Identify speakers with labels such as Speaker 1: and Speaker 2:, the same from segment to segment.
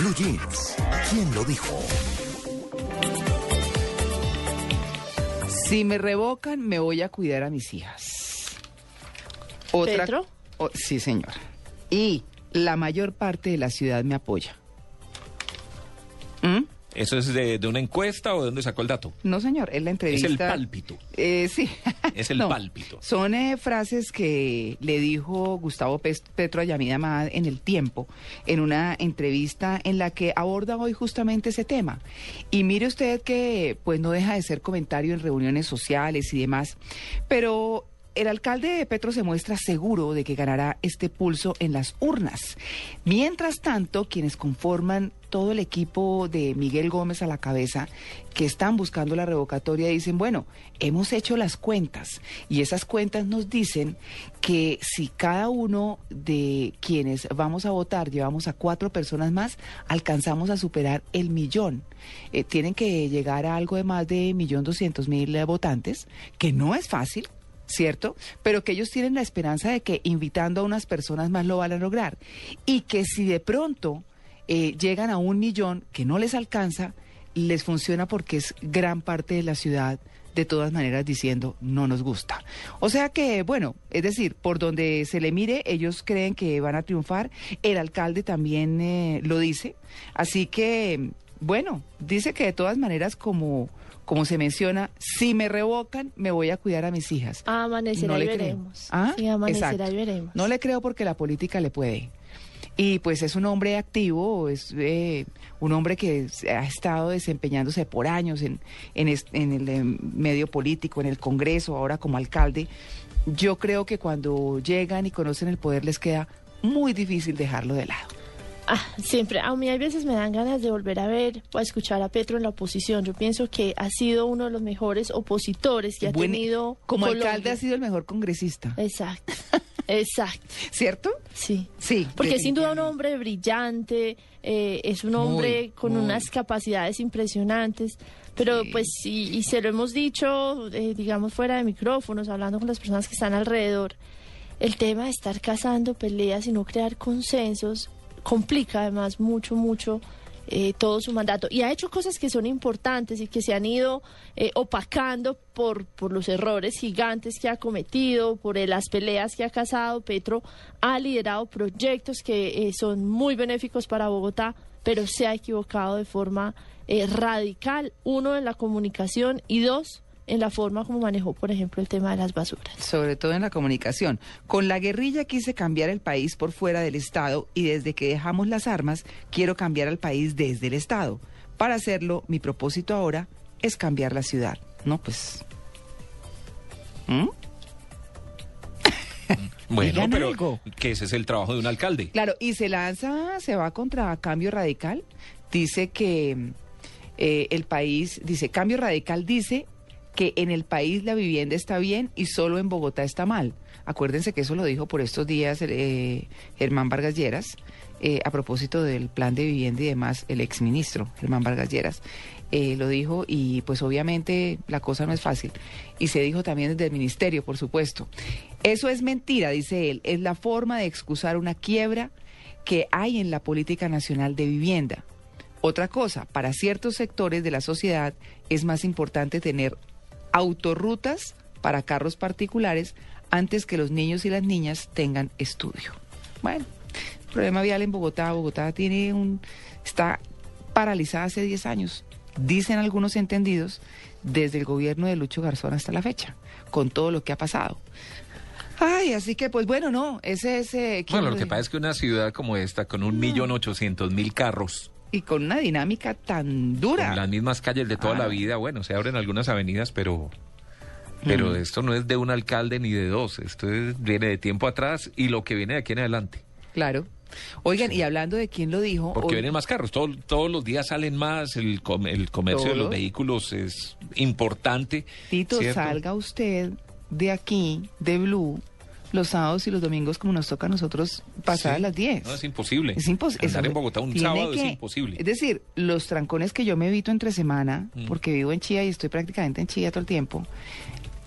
Speaker 1: Blue Jeans, ¿quién lo dijo?
Speaker 2: Si me revocan, me voy a cuidar a mis hijas. Otra,
Speaker 3: ¿Petro?
Speaker 2: sí, señor. Y la mayor parte de la ciudad me apoya. ¿Mm?
Speaker 4: ¿Eso es de, de una encuesta o de dónde sacó el dato?
Speaker 2: No, señor, es la
Speaker 4: Es
Speaker 2: entrevista.
Speaker 4: el pálpito.
Speaker 2: Eh, sí.
Speaker 4: Es el
Speaker 2: No,
Speaker 4: pálpito.
Speaker 2: Son eh, frases que le dijo Gustavo Petro a Yamida Amad en El Tiempo, en una entrevista en la que aborda hoy justamente ese tema. Y mire usted que pues no deja de ser comentario en reuniones sociales y demás, pero el alcalde de Petro se muestra seguro de que ganará este pulso en las urnas. Mientras tanto, quienes conforman todo el equipo de Miguel Gómez a la cabeza, que están buscando la revocatoria, dicen, bueno, hemos hecho las cuentas y esas cuentas nos dicen que si cada uno de quienes vamos a votar llevamos a cuatro personas más, alcanzamos a superar el millón. Eh, tienen que llegar a algo de más de millón doscientos mil votantes, que no es fácil. ¿cierto? Pero que ellos tienen la esperanza de que invitando a unas personas más lo van a lograr. Y que si de pronto eh, llegan a un millón que no les alcanza, les funciona porque es gran parte de la ciudad de todas maneras diciendo no nos gusta. O sea que, bueno, es decir, por donde se le mire, ellos creen que van a triunfar. El alcalde también eh, lo dice. Así que, bueno, dice que de todas maneras, como, como se menciona, si me revocan, me voy a cuidar a mis hijas.
Speaker 3: Amanecerá
Speaker 2: No
Speaker 3: y veremos.
Speaker 2: ¿Ah?
Speaker 3: Sí, amanecerá
Speaker 2: Exacto.
Speaker 3: y veremos.
Speaker 2: No le creo porque la política le puede. Y pues es un hombre activo, es eh, un hombre que ha estado desempeñándose por años en, en, el eh, medio político, en el Congreso, ahora como alcalde. Yo creo que cuando llegan y conocen el poder les queda muy difícil dejarlo de lado.
Speaker 3: Ah, siempre. A mí hay veces me dan ganas de volver a ver o a escuchar a Petro en la oposición. Yo pienso que ha sido uno de los mejores opositores que ha tenido
Speaker 2: como
Speaker 3: Colombia.
Speaker 2: alcalde ha sido el mejor congresista,
Speaker 3: Exacto. Exacto.
Speaker 2: ¿cierto?
Speaker 3: Sí.
Speaker 2: Sí.
Speaker 3: Porque es sin duda un hombre brillante, eh, es un hombre
Speaker 2: Muy,
Speaker 3: con
Speaker 2: muy.
Speaker 3: unas capacidades impresionantes, pero
Speaker 2: Sí.
Speaker 3: pues y, y se lo hemos dicho, eh, digamos, fuera de micrófonos, hablando con las personas que están alrededor, el tema de estar cazando peleas y no crear consensos complica además mucho, mucho eh, todo su mandato. Y ha hecho cosas que son importantes y que se han ido eh, opacando por, por los errores gigantes que ha cometido, por las peleas que ha casado. Petro ha liderado proyectos que eh, son muy benéficos para Bogotá, pero se ha equivocado de forma eh, radical, uno en la comunicación y dos en la forma como manejó, por ejemplo, el tema de las basuras.
Speaker 2: sobre todo en la comunicación. Con la guerrilla quise cambiar el país por fuera del Estado y desde que dejamos las armas quiero cambiar al país desde el Estado. Para hacerlo, mi propósito ahora es cambiar la ciudad. No, pues... ¿Mm?
Speaker 4: Bueno,
Speaker 2: Digan
Speaker 4: pero
Speaker 2: algo.
Speaker 4: que ese es el trabajo de un alcalde.
Speaker 2: Claro, y se lanza, se va contra Cambio Radical. Dice que eh, el país, dice, Cambio Radical dice que en el país la vivienda está bien y solo en Bogotá está mal. Acuérdense que eso lo dijo por estos días eh, Germán Vargas Lleras, eh, a propósito del plan de vivienda y demás, el exministro Germán Vargas Lleras. eh, lo dijo y pues obviamente la cosa no es fácil. Y se dijo también desde el ministerio, por supuesto. Eso es mentira, dice él, es la forma de excusar una quiebra que hay en la política nacional de vivienda. Otra cosa, para ciertos sectores de la sociedad es más importante tener autorrutas para carros particulares antes que los niños y las niñas tengan estudio. Bueno, problema vial en Bogotá. Bogotá tiene un está paralizada hace 10 años, dicen algunos entendidos, desde el gobierno de Lucho Garzón hasta la fecha, con todo lo que ha pasado. Ay, así que pues bueno, no, ese es... eh, ¿quién
Speaker 4: Bueno, lo que pasa es que una ciudad como esta, con un millón ochocientos mil carros,
Speaker 2: Y con una dinámica tan dura.
Speaker 4: con las mismas calles de toda la vida, bueno, se abren algunas avenidas, pero... Pero
Speaker 2: Mm.
Speaker 4: esto no es de un alcalde ni de dos, esto es- viene de tiempo atrás y lo que viene de aquí en adelante.
Speaker 2: Claro. Oigan, y hablando de quién lo dijo,
Speaker 4: Porque
Speaker 2: hoy-
Speaker 4: vienen más carros, todo- todos los días salen más, el, com- el comercio de los vehículos es importante.
Speaker 2: Tito,
Speaker 4: ¿cierto?
Speaker 2: salga usted de aquí, de Blue, los sábados y los domingos como nos toca a nosotros pasadas
Speaker 4: Sí.
Speaker 2: las 10.
Speaker 4: No, es imposible.
Speaker 2: Es imposible.
Speaker 4: Andar en Bogotá un sábado es imposible.
Speaker 2: Es decir, los trancones que yo me evito entre semana,
Speaker 4: Mm.
Speaker 2: porque vivo en Chía y estoy prácticamente en Chía todo el tiempo,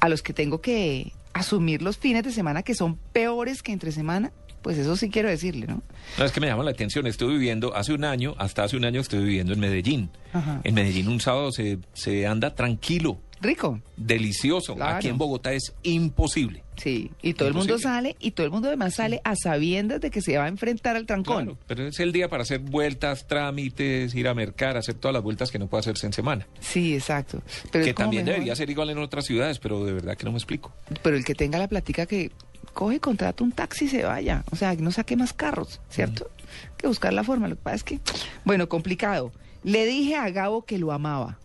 Speaker 2: a los que tengo que asumir los fines de semana que son peores que entre semana, pues eso sí quiero decirle, ¿no?
Speaker 4: No, es que me llama la atención. Estoy viviendo, hace un año, hasta hace un año estoy viviendo en Medellín.
Speaker 2: Ajá.
Speaker 4: En Medellín un sábado se, se anda tranquilo,
Speaker 2: Rico.
Speaker 4: delicioso.
Speaker 2: Claro.
Speaker 4: Aquí en Bogotá es imposible.
Speaker 2: Sí, y todo el mundo sale y todo el mundo además sale a sabiendas de que se va a enfrentar al trancón.
Speaker 4: Claro, pero es el día para hacer vueltas, trámites, ir a mercar, hacer todas las vueltas que no puede hacerse en semana.
Speaker 2: Sí, exacto. Pero
Speaker 4: que también
Speaker 2: mejor.
Speaker 4: debería ser igual en otras ciudades, pero de verdad que no me explico.
Speaker 2: Pero el que tenga la platica que coge, contrata un taxi y se vaya. O sea, que no saque más carros, ¿cierto?
Speaker 4: Mm.
Speaker 2: Que buscar la forma. Lo que pasa es que, bueno, complicado. Le dije a Gabo que lo amaba.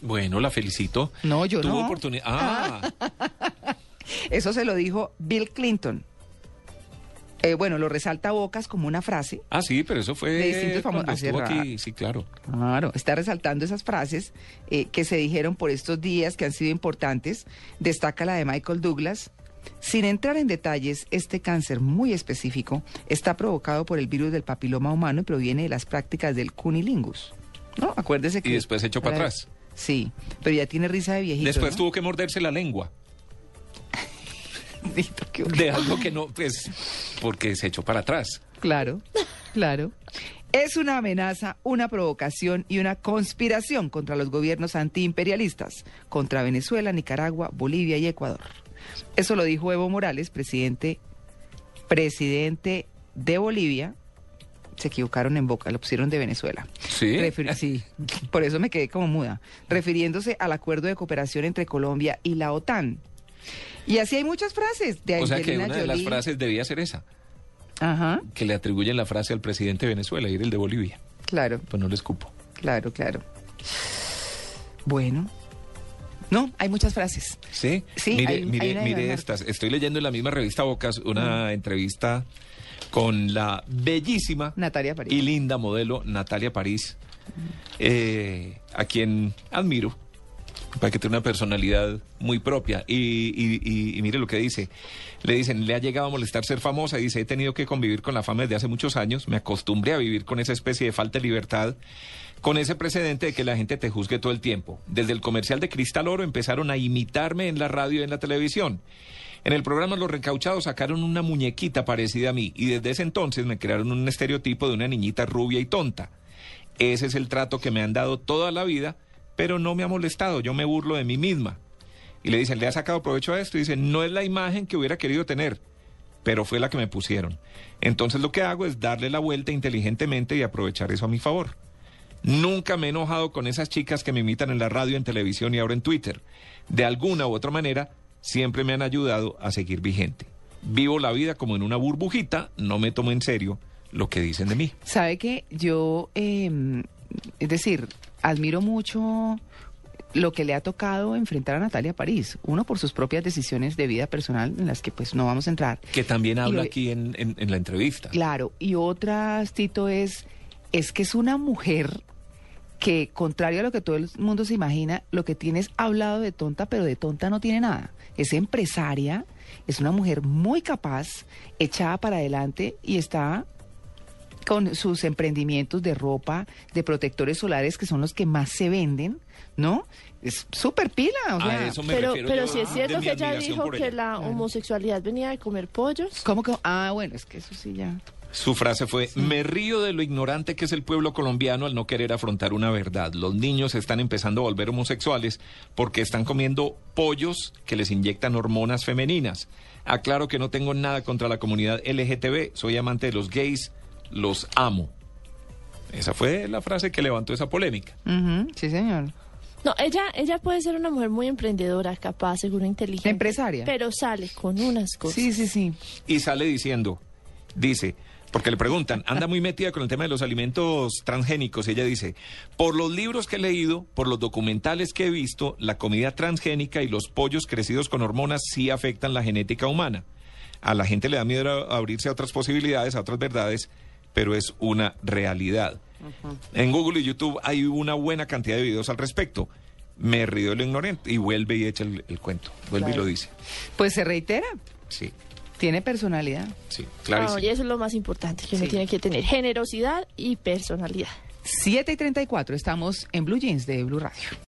Speaker 4: Bueno, la felicito.
Speaker 2: No, yo
Speaker 4: Tuvo
Speaker 2: no.
Speaker 4: oportunidad. Ah,
Speaker 2: Eso se lo dijo Bill Clinton. Eh, bueno, lo resalta a Bocas como una frase.
Speaker 4: ah, sí, pero eso fue
Speaker 2: De distintos famosos. ra-
Speaker 4: aquí. Sí, claro.
Speaker 2: Claro, está resaltando esas frases eh, que se dijeron por estos días que han sido importantes. Destaca la de Michael Douglas. Sin entrar en detalles, este cáncer muy específico está provocado por el virus del papiloma humano y proviene de las prácticas del cunilingus. ¿No? Acuérdese que...
Speaker 4: Y después se echó para atrás.
Speaker 2: Sí, pero ya tiene risa de viejito.
Speaker 4: Después
Speaker 2: ¿no?
Speaker 4: tuvo que morderse la lengua. De algo que no, pues, porque se echó para atrás.
Speaker 2: Claro, claro. Es una amenaza, una provocación y una conspiración contra los gobiernos antiimperialistas, contra Venezuela, Nicaragua, Bolivia y Ecuador. Eso lo dijo Evo Morales, presidente, presidente de Bolivia. Se equivocaron en boca, lo pusieron de Venezuela.
Speaker 4: Sí.
Speaker 2: Refir- sí, por eso me quedé como muda. Refiriéndose al acuerdo de cooperación entre Colombia y la OTAN. Y así hay muchas frases de
Speaker 4: O sea que una de las frases debía ser esa,
Speaker 2: Ajá,
Speaker 4: que le atribuyen la frase al presidente de Venezuela y el de Bolivia.
Speaker 2: claro.
Speaker 4: Pues no le escupo.
Speaker 2: Claro, claro. Bueno. No, hay muchas frases.
Speaker 4: Sí,
Speaker 2: Sí,
Speaker 4: mire,
Speaker 2: hay-
Speaker 4: mire,
Speaker 2: hay
Speaker 4: mire estas. Estoy leyendo en la misma revista Bocas una entrevista con la bellísima
Speaker 2: Natalia París.
Speaker 4: y linda modelo Natalia París, eh, a quien admiro, para que tiene una personalidad muy propia. Y, y- y- y mire lo que dice. Le dicen, le ha llegado a molestar ser famosa. Dice, he tenido que convivir con la fama desde hace muchos años. Me acostumbré a vivir con esa especie de falta de libertad. Con ese precedente de que la gente te juzgue todo el tiempo. Desde el comercial de Cristal Oro empezaron a imitarme en la radio y en la televisión. En el programa Los Recauchados sacaron una muñequita parecida a mí y desde ese entonces me crearon un estereotipo de una niñita rubia y tonta. Ese es el trato que me han dado toda la vida, pero no me ha molestado, yo me burlo de mí misma. Y le dicen, ¿le ha sacado provecho a esto? Y dice, no es la imagen que hubiera querido tener, pero fue la que me pusieron. Entonces lo que hago es darle la vuelta inteligentemente y aprovechar eso a mi favor. Nunca me he enojado con esas chicas que me imitan en la radio, en televisión y ahora en Twitter. De alguna u otra manera, siempre me han ayudado a seguir vigente. Vivo la vida como en una burbujita, no me tomo en serio lo que dicen de mí.
Speaker 2: Sabe que yo, eh, es decir, admiro mucho lo que le ha tocado enfrentar a Natalia París. Uno por sus propias decisiones de vida personal, en las que pues no vamos a entrar.
Speaker 4: Que también habla aquí en, en- en la entrevista.
Speaker 2: Claro, y otra, Tito, es, es que es una mujer que, contrario a lo que todo el mundo se imagina, lo que tiene es hablado de tonta, pero de tonta no tiene nada. Es empresaria, es una mujer muy capaz, echada para adelante y está con sus emprendimientos de ropa, de protectores solares, que son los que más se venden, ¿no? Es súper pila, o sea...
Speaker 4: eso me
Speaker 3: Pero, pero si es
Speaker 4: de
Speaker 3: cierto que ella dijo que
Speaker 4: ella.
Speaker 3: la homosexualidad venía de comer pollos.
Speaker 2: ¿Cómo que? Ah, bueno, es que eso sí ya...
Speaker 4: Su frase fue, me río de lo ignorante que es el pueblo colombiano al no querer afrontar una verdad. Los niños están empezando a volver homosexuales porque están comiendo pollos que les inyectan hormonas femeninas. Aclaro que no tengo nada contra la comunidad LGTB, soy amante de los gays, los amo. Esa fue la frase que levantó esa polémica.
Speaker 2: Sí, señor.
Speaker 3: No, ella, ella puede ser una mujer muy emprendedora, capaz, seguro, inteligente.
Speaker 2: Empresaria.
Speaker 3: Pero sale con unas cosas.
Speaker 2: Sí, sí, sí.
Speaker 4: y sale diciendo, dice, porque le preguntan, anda muy metida con el tema de los alimentos transgénicos, y ella dice, por los libros que he leído, por los documentales que he visto, la comida transgénica y los pollos crecidos con hormonas sí afectan la genética humana. A la gente le da miedo a- abrirse a otras posibilidades, a otras verdades, pero es una realidad. En Google y YouTube hay una buena cantidad de videos al respecto. Me río de lo ignorante y vuelve y echa el, el cuento. Vuelve y lo dice.
Speaker 2: Pues se reitera,
Speaker 4: Sí,
Speaker 2: tiene personalidad.
Speaker 4: sí, clarísimo.
Speaker 3: y eso es lo más importante que uno
Speaker 2: Sí.
Speaker 3: tiene que tener, generosidad y personalidad.
Speaker 2: 7 y 34, estamos en Blue Jeans de Blue Radio.